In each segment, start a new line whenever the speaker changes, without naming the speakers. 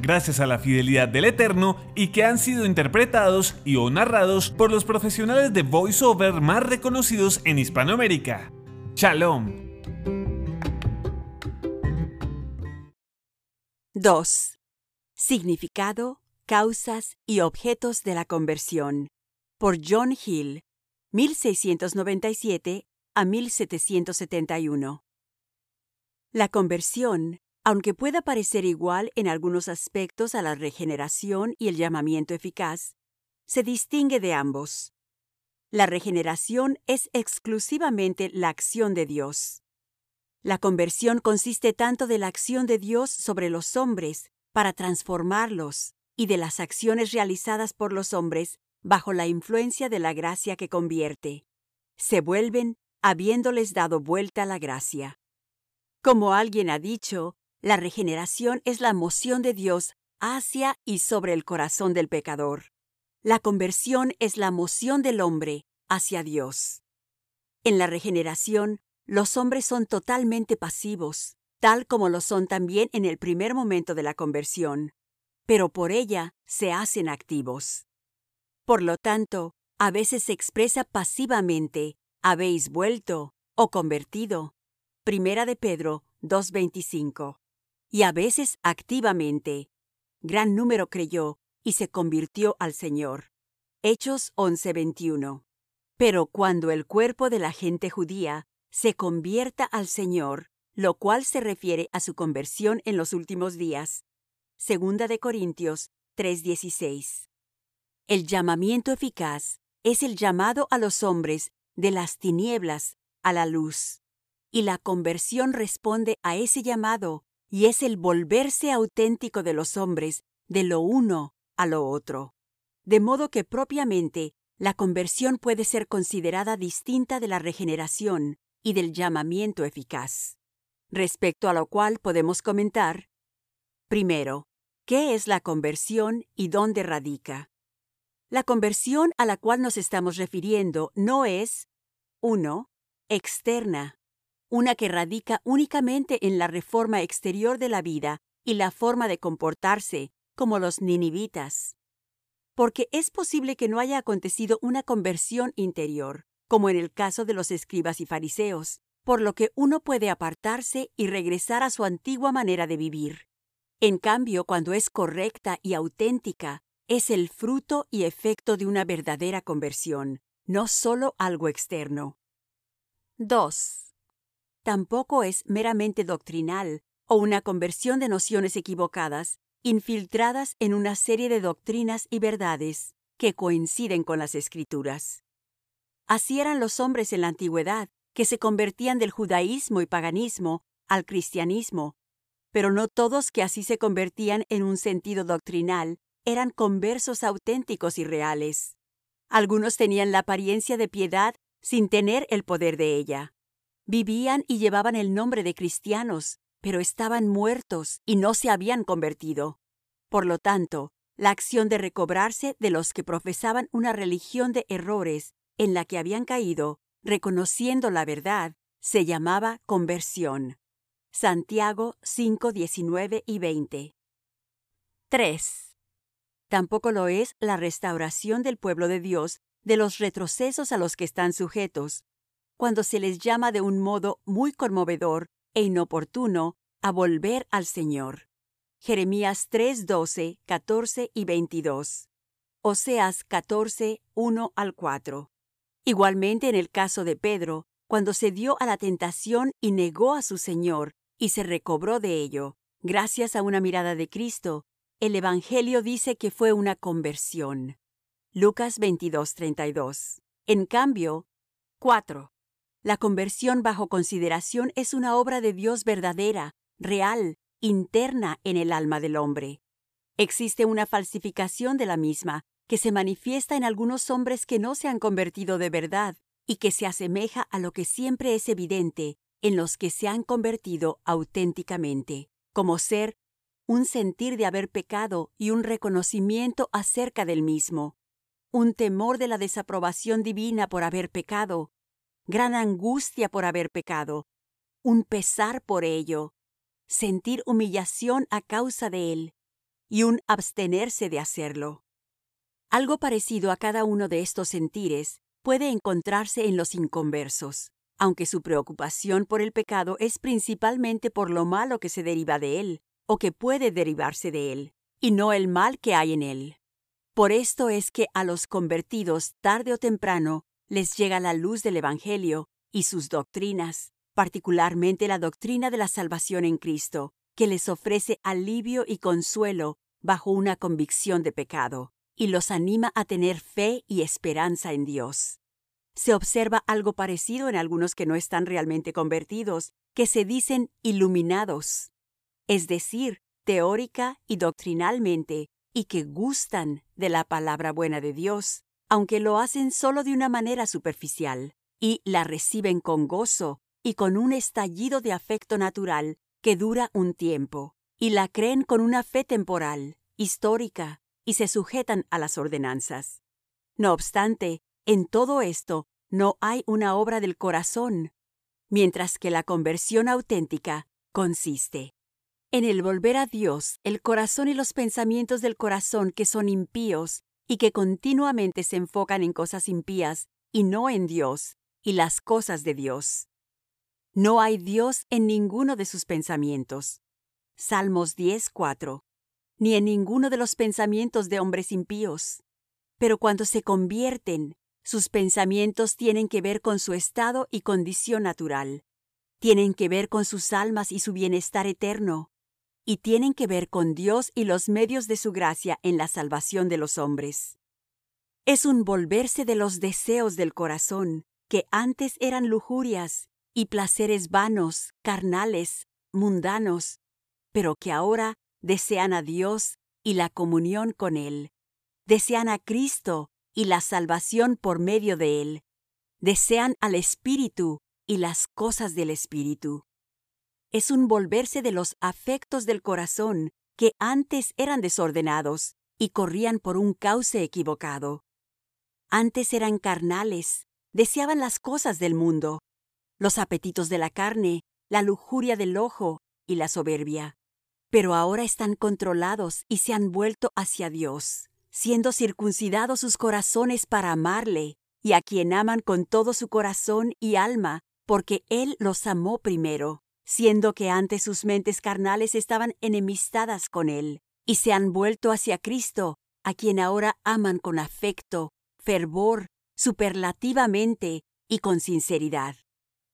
gracias a la fidelidad del Eterno y que han sido interpretados y o narrados por los profesionales de voiceover más reconocidos en Hispanoamérica. Shalom.
2. Significado, causas y objetos de la conversión. Por John Hill, 1697 a 1771. La conversión aunque pueda parecer igual en algunos aspectos a la regeneración y el llamamiento eficaz, se distingue de ambos. La regeneración es exclusivamente la acción de Dios. La conversión consiste tanto de la acción de Dios sobre los hombres para transformarlos y de las acciones realizadas por los hombres bajo la influencia de la gracia que convierte. Se vuelven habiéndoles dado vuelta la gracia. Como alguien ha dicho, la regeneración es la moción de Dios hacia y sobre el corazón del pecador. La conversión es la moción del hombre hacia Dios. En la regeneración, los hombres son totalmente pasivos, tal como lo son también en el primer momento de la conversión, pero por ella se hacen activos. Por lo tanto, a veces se expresa pasivamente, habéis vuelto o convertido. Primera de Pedro 2.25 y a veces activamente. Gran número creyó y se convirtió al Señor. Hechos 11:21. Pero cuando el cuerpo de la gente judía se convierta al Señor, lo cual se refiere a su conversión en los últimos días. Segunda de Corintios 3:16. El llamamiento eficaz es el llamado a los hombres de las tinieblas a la luz. Y la conversión responde a ese llamado y es el volverse auténtico de los hombres de lo uno a lo otro. De modo que propiamente la conversión puede ser considerada distinta de la regeneración y del llamamiento eficaz. Respecto a lo cual podemos comentar, primero, ¿qué es la conversión y dónde radica? La conversión a la cual nos estamos refiriendo no es 1. externa, una que radica únicamente en la reforma exterior de la vida y la forma de comportarse, como los ninivitas. Porque es posible que no haya acontecido una conversión interior, como en el caso de los escribas y fariseos, por lo que uno puede apartarse y regresar a su antigua manera de vivir. En cambio, cuando es correcta y auténtica, es el fruto y efecto de una verdadera conversión, no solo algo externo. 2 tampoco es meramente doctrinal o una conversión de nociones equivocadas, infiltradas en una serie de doctrinas y verdades que coinciden con las escrituras. Así eran los hombres en la antigüedad, que se convertían del judaísmo y paganismo al cristianismo, pero no todos que así se convertían en un sentido doctrinal eran conversos auténticos y reales. Algunos tenían la apariencia de piedad sin tener el poder de ella. Vivían y llevaban el nombre de cristianos, pero estaban muertos y no se habían convertido. Por lo tanto, la acción de recobrarse de los que profesaban una religión de errores en la que habían caído, reconociendo la verdad, se llamaba conversión. Santiago 5, 19 y 20. 3. Tampoco lo es la restauración del pueblo de Dios de los retrocesos a los que están sujetos, cuando se les llama de un modo muy conmovedor e inoportuno a volver al Señor. Jeremías 3, 12, 14 y 22. Oseas 14, 1 al 4. Igualmente en el caso de Pedro, cuando se dio a la tentación y negó a su Señor y se recobró de ello, gracias a una mirada de Cristo, el Evangelio dice que fue una conversión. Lucas 22:32. En cambio, 4. La conversión bajo consideración es una obra de Dios verdadera, real, interna en el alma del hombre. Existe una falsificación de la misma que se manifiesta en algunos hombres que no se han convertido de verdad y que se asemeja a lo que siempre es evidente en los que se han convertido auténticamente, como ser un sentir de haber pecado y un reconocimiento acerca del mismo, un temor de la desaprobación divina por haber pecado, gran angustia por haber pecado, un pesar por ello, sentir humillación a causa de él y un abstenerse de hacerlo. Algo parecido a cada uno de estos sentires puede encontrarse en los inconversos, aunque su preocupación por el pecado es principalmente por lo malo que se deriva de él o que puede derivarse de él, y no el mal que hay en él. Por esto es que a los convertidos tarde o temprano les llega la luz del Evangelio y sus doctrinas, particularmente la doctrina de la salvación en Cristo, que les ofrece alivio y consuelo bajo una convicción de pecado y los anima a tener fe y esperanza en Dios. Se observa algo parecido en algunos que no están realmente convertidos, que se dicen iluminados, es decir, teórica y doctrinalmente, y que gustan de la palabra buena de Dios, aunque lo hacen solo de una manera superficial, y la reciben con gozo y con un estallido de afecto natural que dura un tiempo, y la creen con una fe temporal, histórica, y se sujetan a las ordenanzas. No obstante, en todo esto no hay una obra del corazón, mientras que la conversión auténtica consiste en el volver a Dios el corazón y los pensamientos del corazón que son impíos y que continuamente se enfocan en cosas impías y no en Dios y las cosas de Dios. No hay Dios en ninguno de sus pensamientos. Salmos 10:4 ni en ninguno de los pensamientos de hombres impíos. Pero cuando se convierten, sus pensamientos tienen que ver con su estado y condición natural. Tienen que ver con sus almas y su bienestar eterno. Y tienen que ver con Dios y los medios de su gracia en la salvación de los hombres. Es un volverse de los deseos del corazón, que antes eran lujurias y placeres vanos, carnales, mundanos, pero que ahora desean a Dios y la comunión con Él. Desean a Cristo y la salvación por medio de Él. Desean al Espíritu y las cosas del Espíritu. Es un volverse de los afectos del corazón que antes eran desordenados y corrían por un cauce equivocado. Antes eran carnales, deseaban las cosas del mundo, los apetitos de la carne, la lujuria del ojo y la soberbia pero ahora están controlados y se han vuelto hacia Dios, siendo circuncidados sus corazones para amarle, y a quien aman con todo su corazón y alma, porque Él los amó primero, siendo que antes sus mentes carnales estaban enemistadas con Él, y se han vuelto hacia Cristo, a quien ahora aman con afecto, fervor, superlativamente y con sinceridad.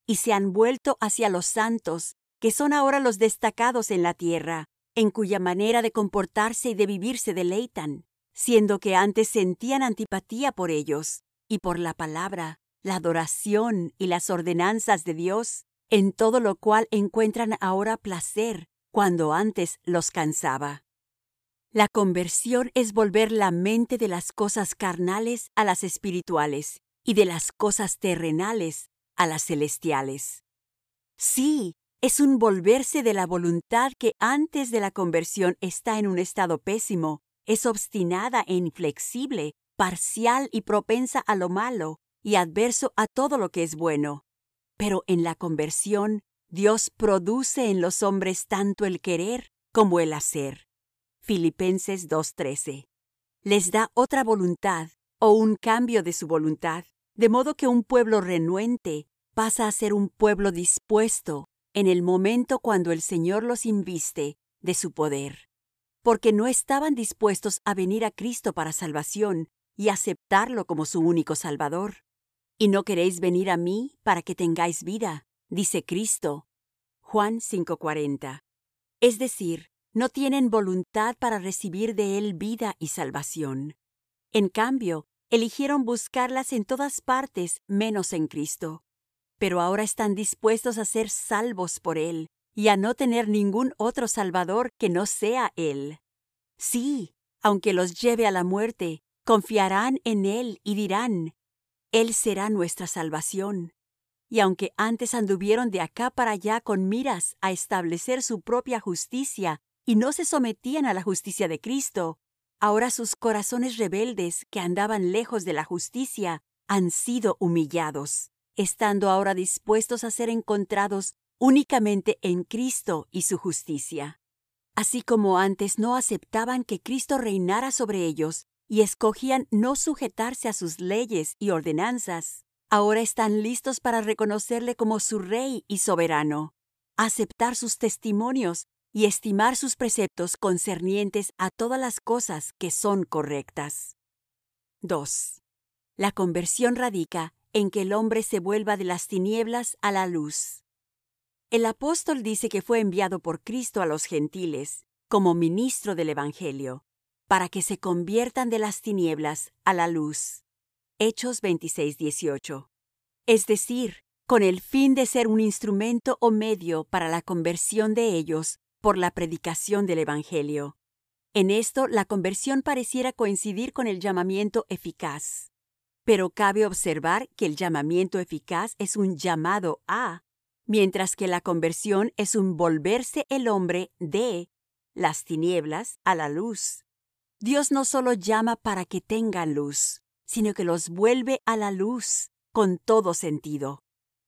Y se han vuelto hacia los santos, que son ahora los destacados en la tierra, en cuya manera de comportarse y de vivir se deleitan, siendo que antes sentían antipatía por ellos, y por la palabra, la adoración y las ordenanzas de Dios, en todo lo cual encuentran ahora placer, cuando antes los cansaba. La conversión es volver la mente de las cosas carnales a las espirituales y de las cosas terrenales a las celestiales. Sí, es un volverse de la voluntad que antes de la conversión está en un estado pésimo, es obstinada e inflexible, parcial y propensa a lo malo, y adverso a todo lo que es bueno. Pero en la conversión, Dios produce en los hombres tanto el querer como el hacer. Filipenses 2.13. Les da otra voluntad o un cambio de su voluntad, de modo que un pueblo renuente pasa a ser un pueblo dispuesto en el momento cuando el Señor los inviste de su poder, porque no estaban dispuestos a venir a Cristo para salvación y aceptarlo como su único Salvador. Y no queréis venir a mí para que tengáis vida, dice Cristo. Juan 5:40. Es decir, no tienen voluntad para recibir de Él vida y salvación. En cambio, eligieron buscarlas en todas partes menos en Cristo. Pero ahora están dispuestos a ser salvos por Él y a no tener ningún otro Salvador que no sea Él. Sí, aunque los lleve a la muerte, confiarán en Él y dirán, Él será nuestra salvación. Y aunque antes anduvieron de acá para allá con miras a establecer su propia justicia y no se sometían a la justicia de Cristo, ahora sus corazones rebeldes que andaban lejos de la justicia han sido humillados, estando ahora dispuestos a ser encontrados únicamente en Cristo y su justicia. Así como antes no aceptaban que Cristo reinara sobre ellos y escogían no sujetarse a sus leyes y ordenanzas, ahora están listos para reconocerle como su Rey y soberano, aceptar sus testimonios y estimar sus preceptos concernientes a todas las cosas que son correctas. 2. La conversión radica en que el hombre se vuelva de las tinieblas a la luz. El apóstol dice que fue enviado por Cristo a los gentiles como ministro del Evangelio, para que se conviertan de las tinieblas a la luz. Hechos 26, 18. Es decir, con el fin de ser un instrumento o medio para la conversión de ellos por la predicación del Evangelio. En esto la conversión pareciera coincidir con el llamamiento eficaz. Pero cabe observar que el llamamiento eficaz es un llamado a, mientras que la conversión es un volverse el hombre de las tinieblas a la luz. Dios no solo llama para que tengan luz, sino que los vuelve a la luz con todo sentido.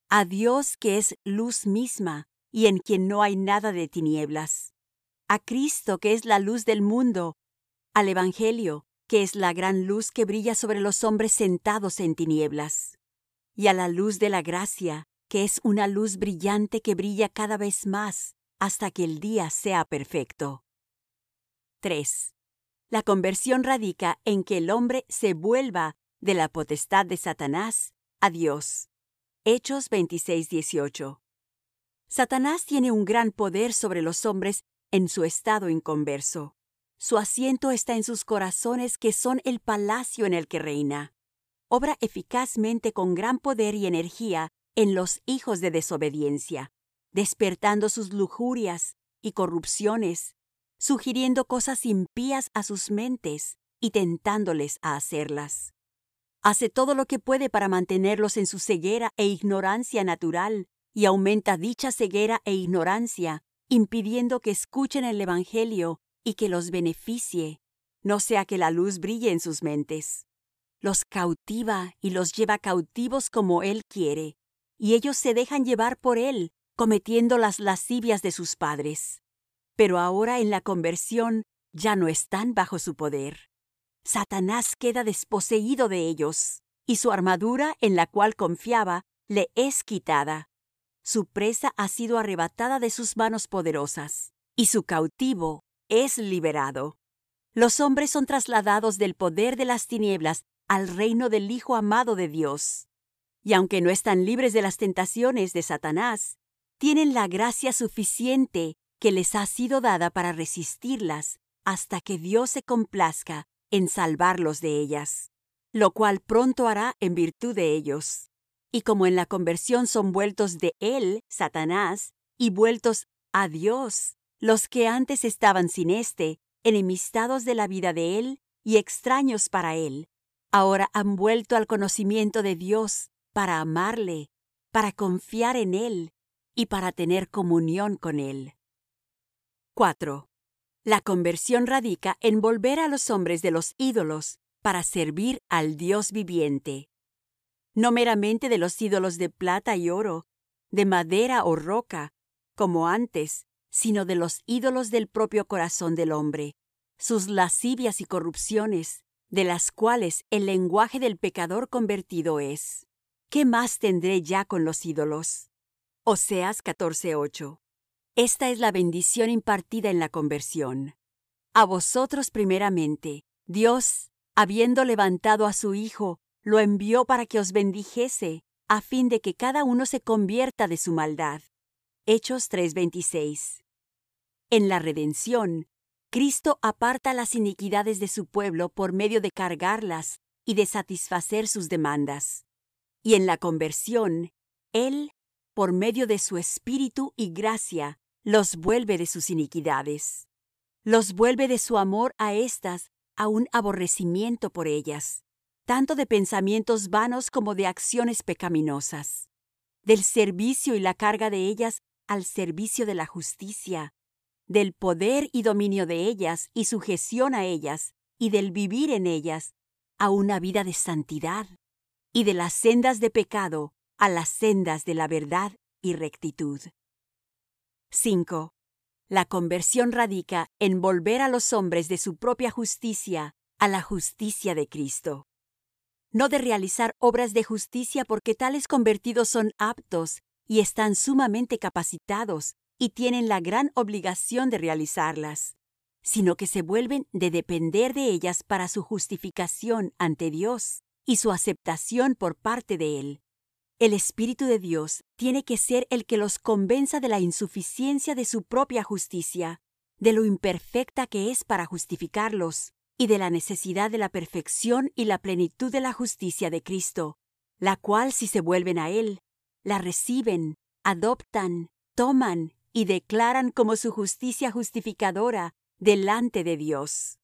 A Dios que es luz misma y en quien no hay nada de tinieblas. A Cristo que es la luz del mundo. Al Evangelio que es la gran luz que brilla sobre los hombres sentados en tinieblas, y a la luz de la gracia, que es una luz brillante que brilla cada vez más hasta que el día sea perfecto. 3. La conversión radica en que el hombre se vuelva de la potestad de Satanás a Dios. Hechos 26, 18. Satanás tiene un gran poder sobre los hombres en su estado inconverso. Su asiento está en sus corazones que son el palacio en el que reina. Obra eficazmente con gran poder y energía en los hijos de desobediencia, despertando sus lujurias y corrupciones, sugiriendo cosas impías a sus mentes y tentándoles a hacerlas. Hace todo lo que puede para mantenerlos en su ceguera e ignorancia natural y aumenta dicha ceguera e ignorancia, impidiendo que escuchen el Evangelio y que los beneficie, no sea que la luz brille en sus mentes. Los cautiva y los lleva cautivos como Él quiere, y ellos se dejan llevar por Él, cometiendo las lascivias de sus padres. Pero ahora en la conversión ya no están bajo su poder. Satanás queda desposeído de ellos, y su armadura en la cual confiaba le es quitada. Su presa ha sido arrebatada de sus manos poderosas, y su cautivo es liberado. Los hombres son trasladados del poder de las tinieblas al reino del Hijo amado de Dios. Y aunque no están libres de las tentaciones de Satanás, tienen la gracia suficiente que les ha sido dada para resistirlas hasta que Dios se complazca en salvarlos de ellas, lo cual pronto hará en virtud de ellos. Y como en la conversión son vueltos de él, Satanás, y vueltos a Dios, los que antes estaban sin éste, enemistados de la vida de él y extraños para él, ahora han vuelto al conocimiento de Dios para amarle, para confiar en él y para tener comunión con él. 4. La conversión radica en volver a los hombres de los ídolos para servir al Dios viviente. No meramente de los ídolos de plata y oro, de madera o roca, como antes, sino de los ídolos del propio corazón del hombre, sus lascivias y corrupciones, de las cuales el lenguaje del pecador convertido es. ¿Qué más tendré ya con los ídolos? Oseas 14:8. Esta es la bendición impartida en la conversión. A vosotros primeramente, Dios, habiendo levantado a su Hijo, lo envió para que os bendijese, a fin de que cada uno se convierta de su maldad. Hechos 3:26. En la redención, Cristo aparta las iniquidades de su pueblo por medio de cargarlas y de satisfacer sus demandas. Y en la conversión, Él, por medio de su Espíritu y gracia, los vuelve de sus iniquidades. Los vuelve de su amor a éstas a un aborrecimiento por ellas, tanto de pensamientos vanos como de acciones pecaminosas, del servicio y la carga de ellas al servicio de la justicia, del poder y dominio de ellas y sujeción a ellas, y del vivir en ellas, a una vida de santidad, y de las sendas de pecado a las sendas de la verdad y rectitud. 5. La conversión radica en volver a los hombres de su propia justicia a la justicia de Cristo. No de realizar obras de justicia porque tales convertidos son aptos y están sumamente capacitados y tienen la gran obligación de realizarlas, sino que se vuelven de depender de ellas para su justificación ante Dios y su aceptación por parte de Él. El Espíritu de Dios tiene que ser el que los convenza de la insuficiencia de su propia justicia, de lo imperfecta que es para justificarlos, y de la necesidad de la perfección y la plenitud de la justicia de Cristo, la cual si se vuelven a Él, la reciben, adoptan, toman y declaran como su justicia justificadora delante de Dios.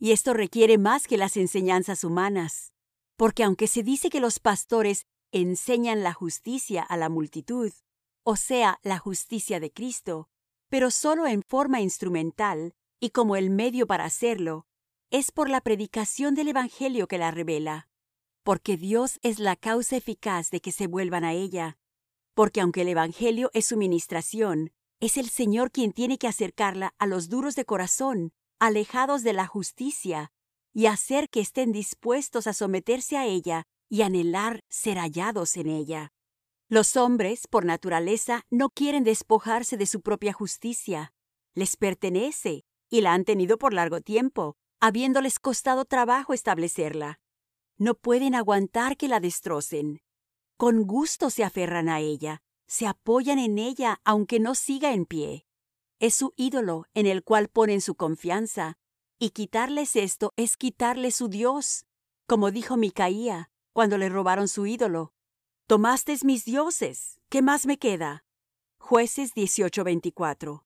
Y esto requiere más que las enseñanzas humanas, porque aunque se dice que los pastores enseñan la justicia a la multitud, o sea, la justicia de Cristo, pero solo en forma instrumental y como el medio para hacerlo, es por la predicación del Evangelio que la revela, porque Dios es la causa eficaz de que se vuelvan a ella, porque aunque el Evangelio es su ministración, es el Señor quien tiene que acercarla a los duros de corazón, alejados de la justicia, y hacer que estén dispuestos a someterse a ella y anhelar ser hallados en ella. Los hombres, por naturaleza, no quieren despojarse de su propia justicia. Les pertenece, y la han tenido por largo tiempo, habiéndoles costado trabajo establecerla. No pueden aguantar que la destrocen. Con gusto se aferran a ella, se apoyan en ella aunque no siga en pie. Es su ídolo en el cual ponen su confianza, y quitarles esto es quitarles su Dios, como dijo Micaía cuando le robaron su ídolo. Tomaste mis dioses, ¿qué más me queda? Jueces 18:24.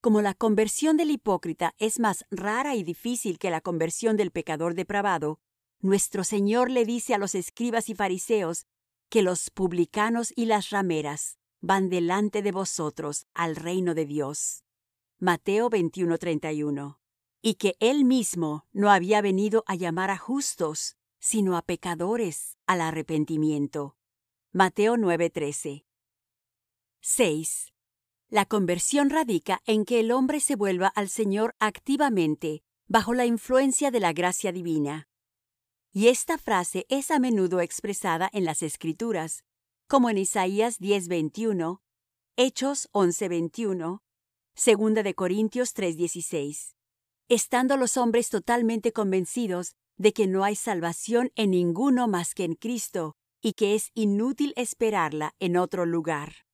Como la conversión del hipócrita es más rara y difícil que la conversión del pecador depravado, nuestro Señor le dice a los escribas y fariseos que los publicanos y las rameras van delante de vosotros al reino de Dios. Mateo 21:31. Y que él mismo no había venido a llamar a justos, sino a pecadores al arrepentimiento. Mateo 9:13. 6. La conversión radica en que el hombre se vuelva al Señor activamente, bajo la influencia de la gracia divina. Y esta frase es a menudo expresada en las Escrituras, como en Isaías 10:21, Hechos 11:21, Segunda de Corintios 3:16. Estando los hombres totalmente convencidos de que no hay salvación en ninguno más que en Cristo y que es inútil esperarla en otro lugar.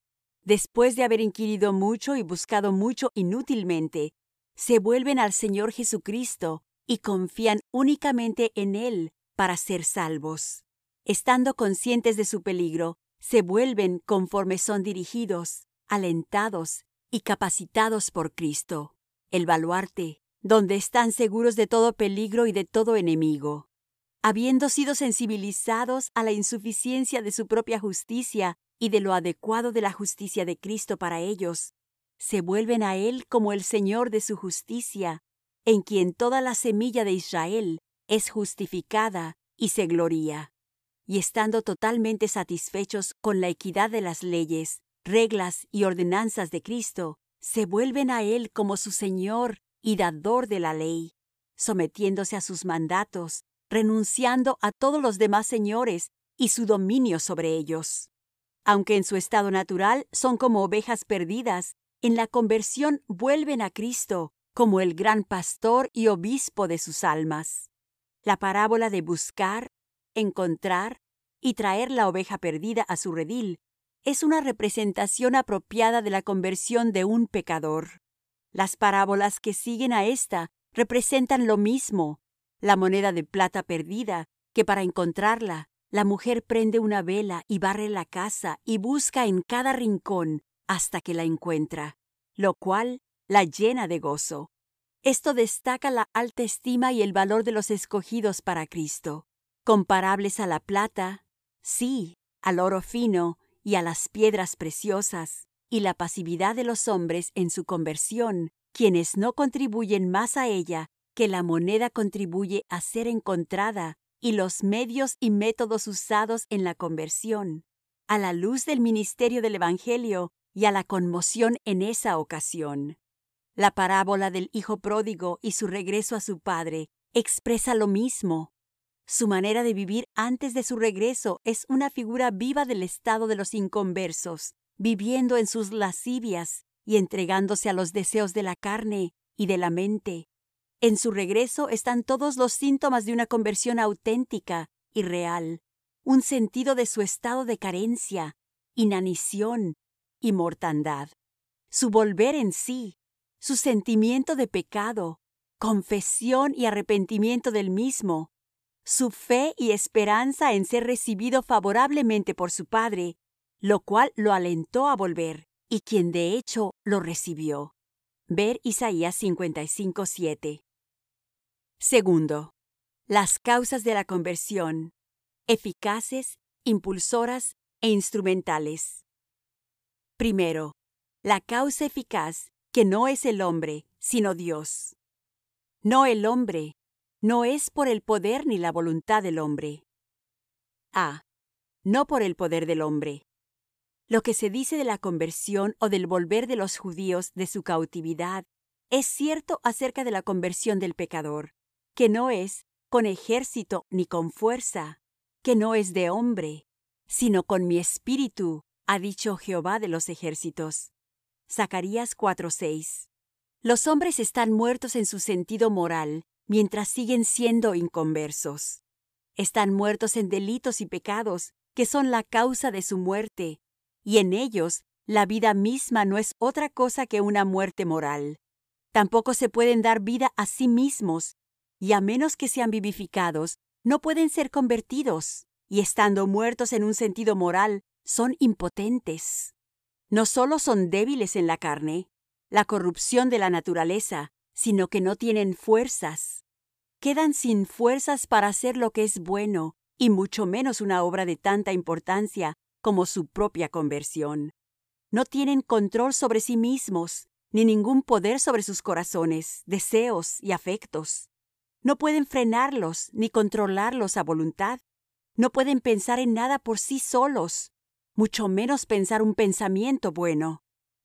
Después de haber inquirido mucho y buscado mucho inútilmente, se vuelven al Señor Jesucristo y confían únicamente en Él para ser salvos. Estando conscientes de su peligro, se vuelven conforme son dirigidos, alentados y capacitados por Cristo, el baluarte, donde están seguros de todo peligro y de todo enemigo. Habiendo sido sensibilizados a la insuficiencia de su propia justicia y de lo adecuado de la justicia de Cristo para ellos, se vuelven a Él como el Señor de su justicia, en quien toda la semilla de Israel es justificada y se gloria y estando totalmente satisfechos con la equidad de las leyes, reglas y ordenanzas de Cristo, se vuelven a Él como su Señor y dador de la ley, sometiéndose a sus mandatos, renunciando a todos los demás señores y su dominio sobre ellos. Aunque en su estado natural son como ovejas perdidas, en la conversión vuelven a Cristo como el gran pastor y obispo de sus almas. La parábola de buscar encontrar y traer la oveja perdida a su redil es una representación apropiada de la conversión de un pecador. Las parábolas que siguen a esta representan lo mismo, la moneda de plata perdida, que para encontrarla, la mujer prende una vela y barre la casa y busca en cada rincón hasta que la encuentra, lo cual la llena de gozo. Esto destaca la alta estima y el valor de los escogidos para Cristo, comparables a la plata, sí, al oro fino y a las piedras preciosas, y la pasividad de los hombres en su conversión, quienes no contribuyen más a ella que la moneda contribuye a ser encontrada y los medios y métodos usados en la conversión, a la luz del ministerio del Evangelio y a la conmoción en esa ocasión. La parábola del Hijo pródigo y su regreso a su Padre expresa lo mismo. Su manera de vivir antes de su regreso es una figura viva del estado de los inconversos, viviendo en sus lascivias y entregándose a los deseos de la carne y de la mente. En su regreso están todos los síntomas de una conversión auténtica y real, un sentido de su estado de carencia, inanición y mortandad, su volver en sí, su sentimiento de pecado, confesión y arrepentimiento del mismo, su fe y esperanza en ser recibido favorablemente por su Padre, lo cual lo alentó a volver, y quien de hecho lo recibió. Ver Isaías 55, Segundo, las causas de la conversión, eficaces, impulsoras e instrumentales. Primero, la causa eficaz, que no es el hombre, sino Dios. No el hombre, no es por el poder ni la voluntad del hombre. A. No por el poder del hombre. Lo que se dice de la conversión o del volver de los judíos de su cautividad es cierto acerca de la conversión del pecador, que no es con ejército ni con fuerza, que no es de hombre, sino con mi espíritu, ha dicho Jehová de los ejércitos. Zacarías 4:6. Los hombres están muertos en su sentido moral mientras siguen siendo inconversos. Están muertos en delitos y pecados que son la causa de su muerte, y en ellos la vida misma no es otra cosa que una muerte moral. Tampoco se pueden dar vida a sí mismos, y a menos que sean vivificados, no pueden ser convertidos, y estando muertos en un sentido moral, son impotentes. No solo son débiles en la carne, la corrupción de la naturaleza, sino que no tienen fuerzas. Quedan sin fuerzas para hacer lo que es bueno, y mucho menos una obra de tanta importancia como su propia conversión. No tienen control sobre sí mismos, ni ningún poder sobre sus corazones, deseos y afectos. No pueden frenarlos ni controlarlos a voluntad. No pueden pensar en nada por sí solos, mucho menos pensar un pensamiento bueno.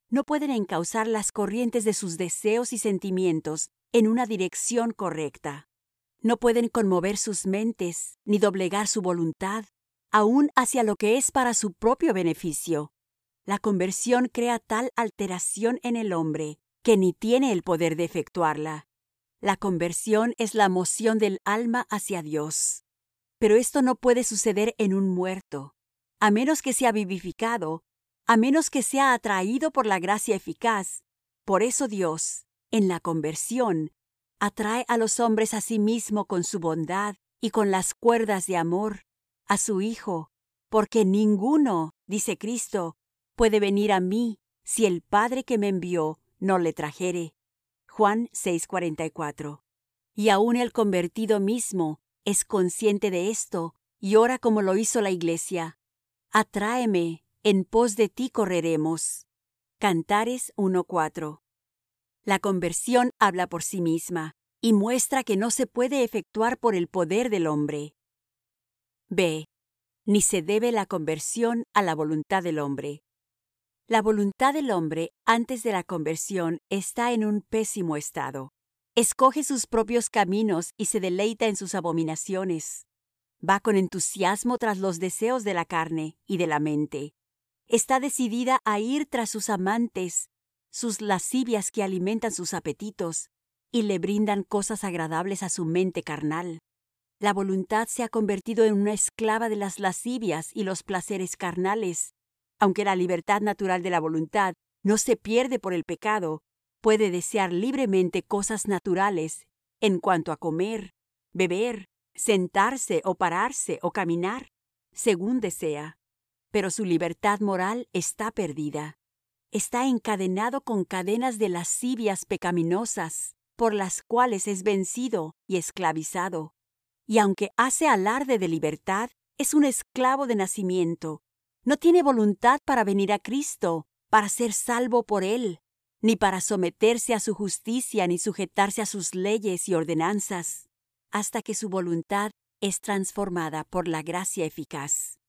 No pueden encauzar las corrientes de sus deseos y sentimientos en una dirección correcta. No pueden conmover sus mentes ni doblegar su voluntad, aun hacia lo que es para su propio beneficio. La conversión crea tal alteración en el hombre que ni tiene el poder de efectuarla. La conversión es la moción del alma hacia Dios. Pero esto no puede suceder en un muerto, a menos que sea vivificado, a menos que sea atraído por la gracia eficaz. Por eso Dios, en la conversión, atrae a los hombres a sí mismo con su bondad y con las cuerdas de amor, a su Hijo, porque ninguno, dice Cristo, puede venir a mí si el Padre que me envió no le trajere. Juan 6:44. Y aún el convertido mismo es consciente de esto y ora como lo hizo la iglesia. Atráeme, en pos de ti correremos. Cantares 1:4. La conversión habla por sí misma y muestra que no se puede efectuar por el poder del hombre. B. Ni se debe la conversión a la voluntad del hombre. La voluntad del hombre antes de la conversión está en un pésimo estado. Escoge sus propios caminos y se deleita en sus abominaciones. Va con entusiasmo tras los deseos de la carne y de la mente. Está decidida a ir tras sus amantes, sus lascivias que alimentan sus apetitos y le brindan cosas agradables a su mente carnal. La voluntad se ha convertido en una esclava de las lascivias y los placeres carnales. Aunque la libertad natural de la voluntad no se pierde por el pecado, puede desear libremente cosas naturales en cuanto a comer, beber, sentarse o pararse o caminar, según desea. Pero su libertad moral está perdida. Está encadenado con cadenas de lascivias pecaminosas, por las cuales es vencido y esclavizado y aunque hace alarde de libertad, es un esclavo de nacimiento. No tiene voluntad para venir a Cristo, para ser salvo por Él, ni para someterse a su justicia ni sujetarse a sus leyes y ordenanzas, hasta que su voluntad es transformada por la gracia eficaz.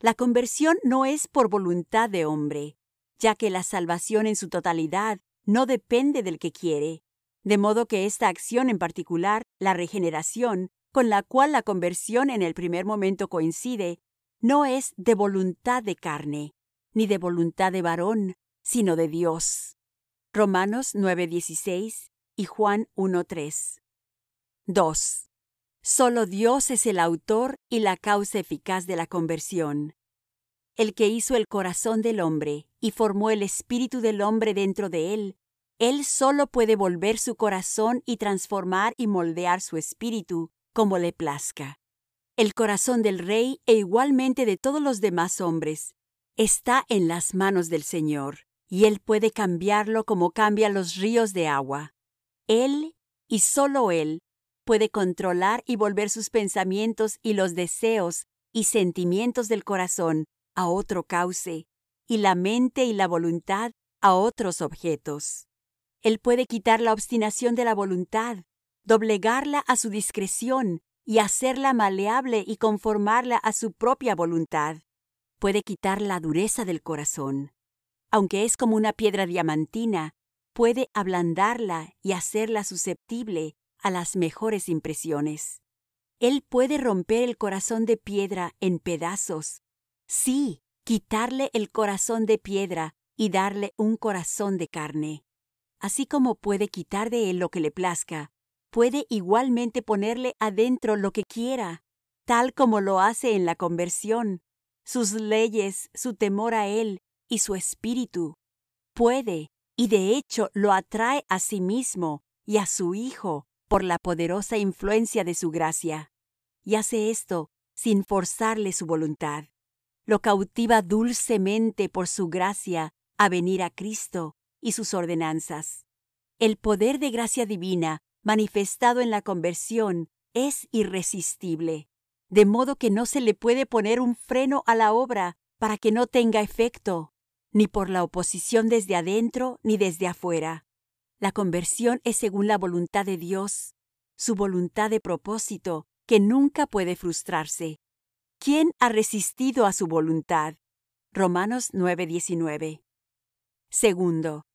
La conversión no es por voluntad de hombre, ya que la salvación en su totalidad no depende del que quiere, de modo que esta acción en particular, la regeneración, con la cual la conversión en el primer momento coincide, no es de voluntad de carne, ni de voluntad de varón, sino de Dios. Romanos 9:16 y Juan 1:3. 2. Solo Dios es el autor y la causa eficaz de la conversión. El que hizo el corazón del hombre y formó el espíritu del hombre dentro de él, él solo puede volver su corazón y transformar y moldear su espíritu como le plazca. El corazón del rey e igualmente de todos los demás hombres está en las manos del Señor, y Él puede cambiarlo como cambia los ríos de agua. Él, y solo Él, puede controlar y volver sus pensamientos y los deseos y sentimientos del corazón a otro cauce, y la mente y la voluntad a otros objetos. Él puede quitar la obstinación de la voluntad doblegarla a su discreción y hacerla maleable y conformarla a su propia voluntad. Puede quitar la dureza del corazón. Aunque es como una piedra diamantina, puede ablandarla y hacerla susceptible a las mejores impresiones. Él puede romper el corazón de piedra en pedazos. Sí, quitarle el corazón de piedra y darle un corazón de carne. Así como puede quitar de él lo que le plazca, puede igualmente ponerle adentro lo que quiera, tal como lo hace en la conversión, sus leyes, su temor a Él y su espíritu. Puede, y de hecho lo atrae a sí mismo y a su Hijo por la poderosa influencia de su gracia. Y hace esto sin forzarle su voluntad. Lo cautiva dulcemente por su gracia a venir a Cristo y sus ordenanzas. El poder de gracia divina manifestado en la conversión es irresistible, de modo que no se le puede poner un freno a la obra para que no tenga efecto, ni por la oposición desde adentro ni desde afuera. La conversión es según la voluntad de Dios, su voluntad de propósito, que nunca puede frustrarse. ¿Quién ha resistido a su voluntad? Romanos 9:19. Segundo,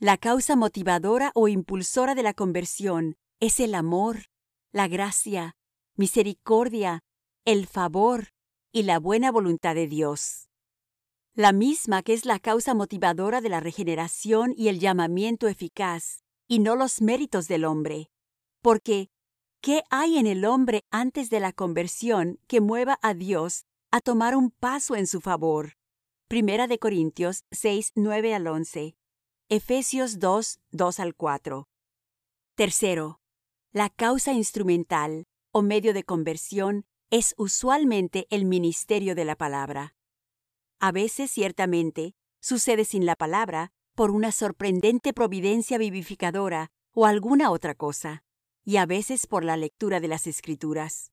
la causa motivadora o impulsora de la conversión es el amor, la gracia, misericordia, el favor y la buena voluntad de Dios. La misma que es la causa motivadora de la regeneración y el llamamiento eficaz, y no los méritos del hombre. Porque, ¿qué hay en el hombre antes de la conversión que mueva a Dios a tomar un paso en su favor? Primera de Corintios 6, 9 al 11. Efesios 2, 2 al 4. Tercero, la causa instrumental o medio de conversión es usualmente el ministerio de la palabra. A veces, ciertamente, sucede sin la palabra por una sorprendente providencia vivificadora o alguna otra cosa, y a veces por la lectura de las Escrituras.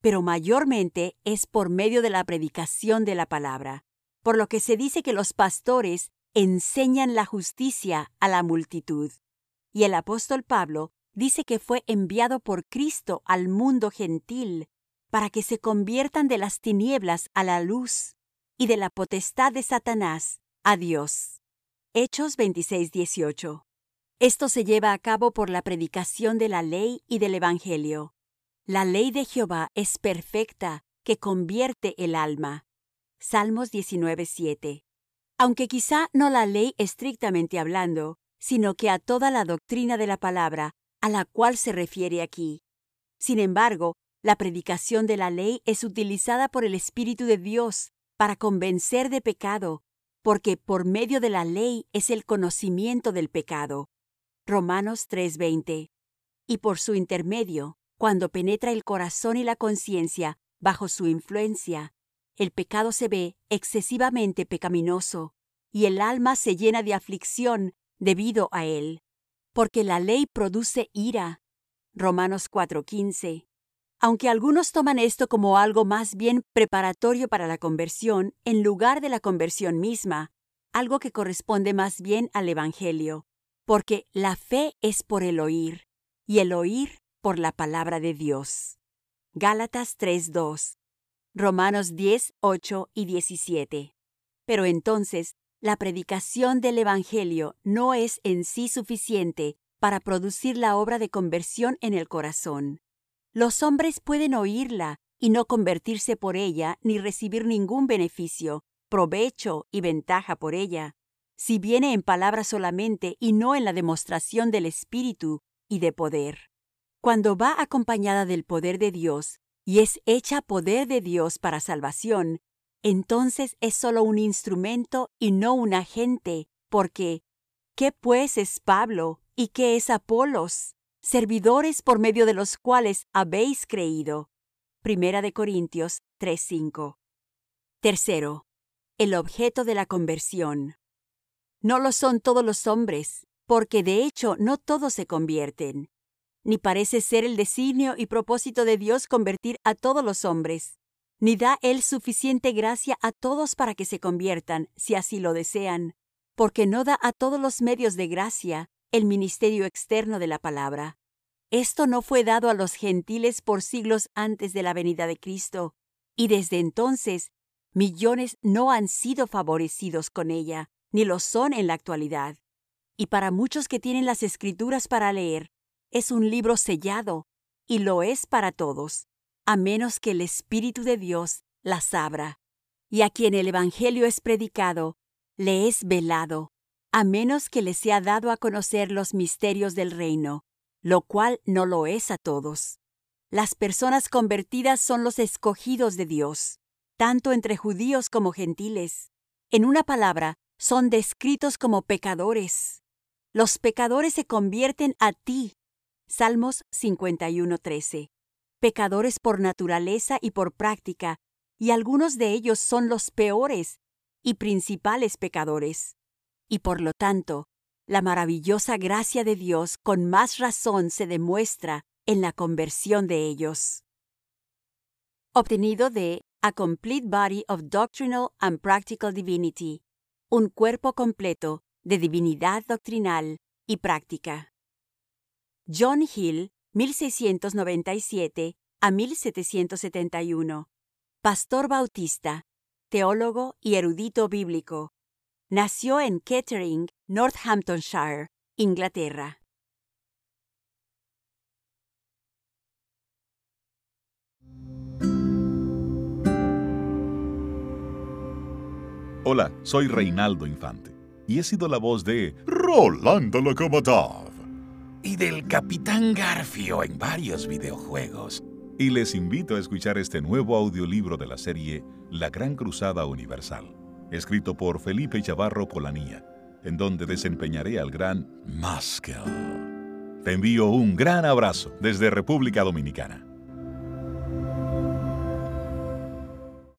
Pero mayormente es por medio de la predicación de la palabra, por lo que se dice que los pastores enseñan la justicia a la multitud. Y el apóstol Pablo dice que fue enviado por Cristo al mundo gentil para que se conviertan de las tinieblas a la luz y de la potestad de Satanás a Dios. Hechos 26, 18. Esto se lleva a cabo por la predicación de la ley y del Evangelio. La ley de Jehová es perfecta, que convierte el alma. Salmos 19, 7 aunque quizá no la ley estrictamente hablando, sino que a toda la doctrina de la palabra a la cual se refiere aquí. Sin embargo, La predicación de la ley es utilizada por el Espíritu de Dios para convencer de pecado, porque por medio de la ley es el conocimiento del pecado. Romanos 3:20. Y por su intermedio, cuando penetra el corazón y la conciencia bajo su influencia, el pecado se ve excesivamente pecaminoso y el alma se llena de aflicción debido a él. Porque la ley produce ira. Romanos 4:15. Aunque algunos toman esto como algo más bien preparatorio para la conversión, en lugar de la conversión misma, algo que corresponde más bien al Evangelio, porque la fe es por el oír, y el oír por la palabra de Dios. Gálatas 3:2. Romanos 10, 8 y 17. Pero entonces, la predicación del Evangelio no es en sí suficiente para producir la obra de conversión en el corazón. Los hombres pueden oírla y no convertirse por ella ni recibir ningún beneficio, provecho y ventaja por ella, si viene en palabra solamente y no en la demostración del Espíritu y de poder. Cuando va acompañada del poder de Dios y es hecha poder de Dios para salvación, entonces es solo un instrumento y no un agente, porque ¿qué pues es Pablo y qué es Apolos? servidores por medio de los cuales habéis creído. Primera de Corintios 3:5. Tercero, el objeto de la conversión. No lo son todos los hombres, porque de hecho no todos se convierten. Ni parece ser el designio y propósito de Dios convertir a todos los hombres, ni da Él suficiente gracia a todos para que se conviertan, si así lo desean, porque no da a todos los medios de gracia, el ministerio externo de la palabra. Esto no fue dado a los gentiles por siglos antes de la venida de Cristo, y desde entonces millones no han sido favorecidos con ella, ni lo son en la actualidad. Y para muchos que tienen las escrituras para leer, es un libro sellado, y lo es para todos, a menos que el Espíritu de Dios las abra. Y a quien el Evangelio es predicado, le es velado, a menos que le sea dado a conocer los misterios del reino, lo cual no lo es a todos. Las personas convertidas son los escogidos de Dios, tanto entre judíos como gentiles. En una palabra, son descritos como pecadores. Los pecadores se convierten a ti. Salmos 51:13. Pecadores por naturaleza y por práctica, y algunos de ellos son los peores y principales pecadores y por lo tanto, la maravillosa gracia de Dios con más razón se demuestra en la conversión de ellos. Obtenido de A Complete Body of Doctrinal and Practical Divinity, un cuerpo completo de divinidad doctrinal y práctica. John Hill, 1697 a 1771. Pastor bautista, teólogo y erudito bíblico, Nació en Kettering, Northamptonshire, Inglaterra.
Hola, soy Reinaldo Infante y he sido la voz de Rolando Lokomotiv y del Capitán Garfio en varios videojuegos. Y les invito a escuchar este nuevo audiolibro de la serie La Gran Cruzada Universal escrito por Felipe Chavarro Polanía, en donde desempeñaré al gran Maskell. Te envío un gran abrazo desde República Dominicana.